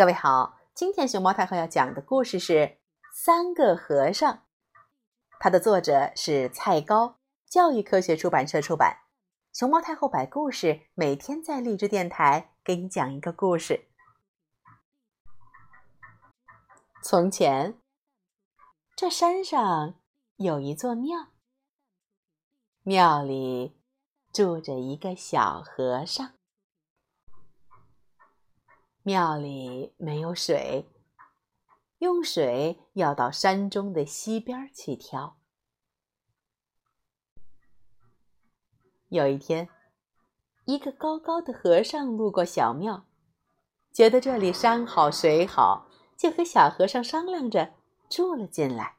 各位好，今天熊猫太后要讲的故事是《三个和尚》，它的作者是蔡高，教育科学出版社出版。熊猫太后摆故事，每天在励志电台给你讲一个故事。从前，这山上有一座庙，庙里住着一个小和尚。庙里没有水，用水要到山中的溪边去挑。有一天，一个高高的和尚路过小庙，觉得这里山好水好，就和小和尚商量着住了进来。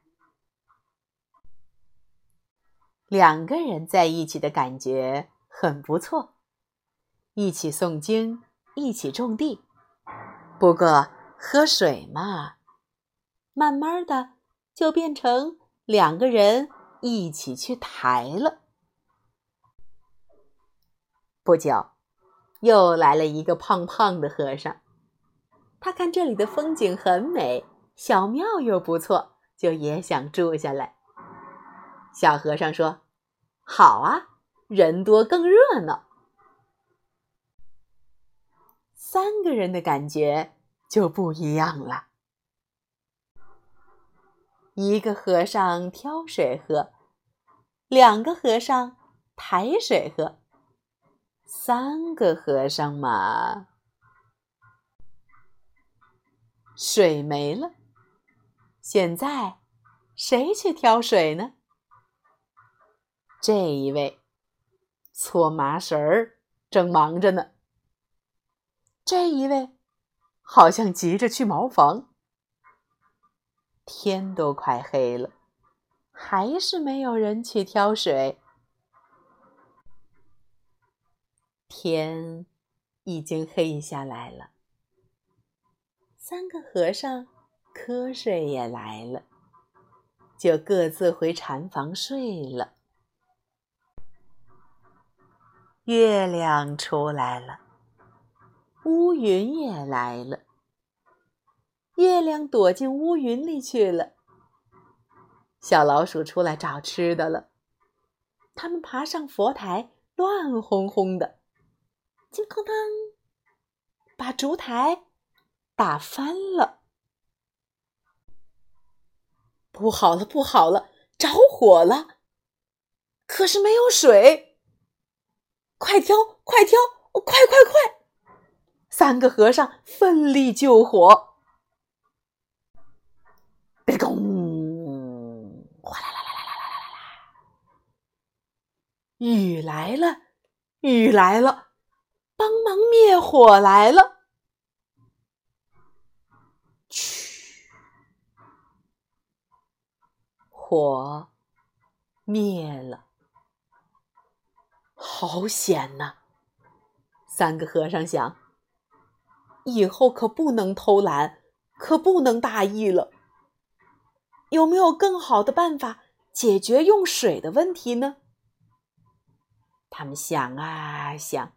两个人在一起的感觉很不错，一起诵经，一起种地。不过喝水嘛，慢慢的就变成两个人一起去抬了。不久，又来了一个胖胖的和尚，他看这里的风景很美，小庙又不错，就也想住下来。小和尚说：“好啊，人多更热闹。”三个人的感觉就不一样了。一个和尚挑水喝，两个和尚抬水喝，三个和尚嘛，水没了。现在谁去挑水呢？这一位搓麻绳儿，正忙着呢。这一位好像急着去茅房，天都快黑了，还是没有人去挑水。天已经黑下来了，三个和尚瞌睡也来了，就各自回禅房睡了。月亮出来了。乌云也来了，月亮躲进乌云里去了。小老鼠出来找吃的了，它们爬上佛台，乱哄哄的，金哐当，把烛台打翻了。不好了，不好了，着火了！可是没有水，快挑，快挑，快快快！三个和尚奋力救火，别咚！哗啦啦啦啦啦啦啦！雨来了，雨来了，帮忙灭火来了！嘘，火灭了，好险呐！三个和尚想。以后可不能偷懒，可不能大意了。有没有更好的办法解决用水的问题呢？他们想啊想，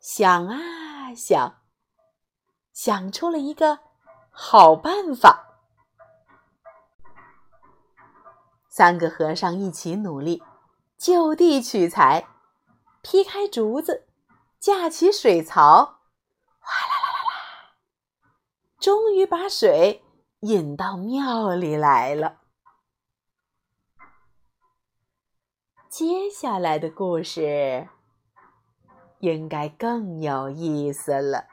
想啊想，想出了一个好办法。三个和尚一起努力，就地取材，劈开竹子，架起水槽。终于把水引到庙里来了。接下来的故事应该更有意思了。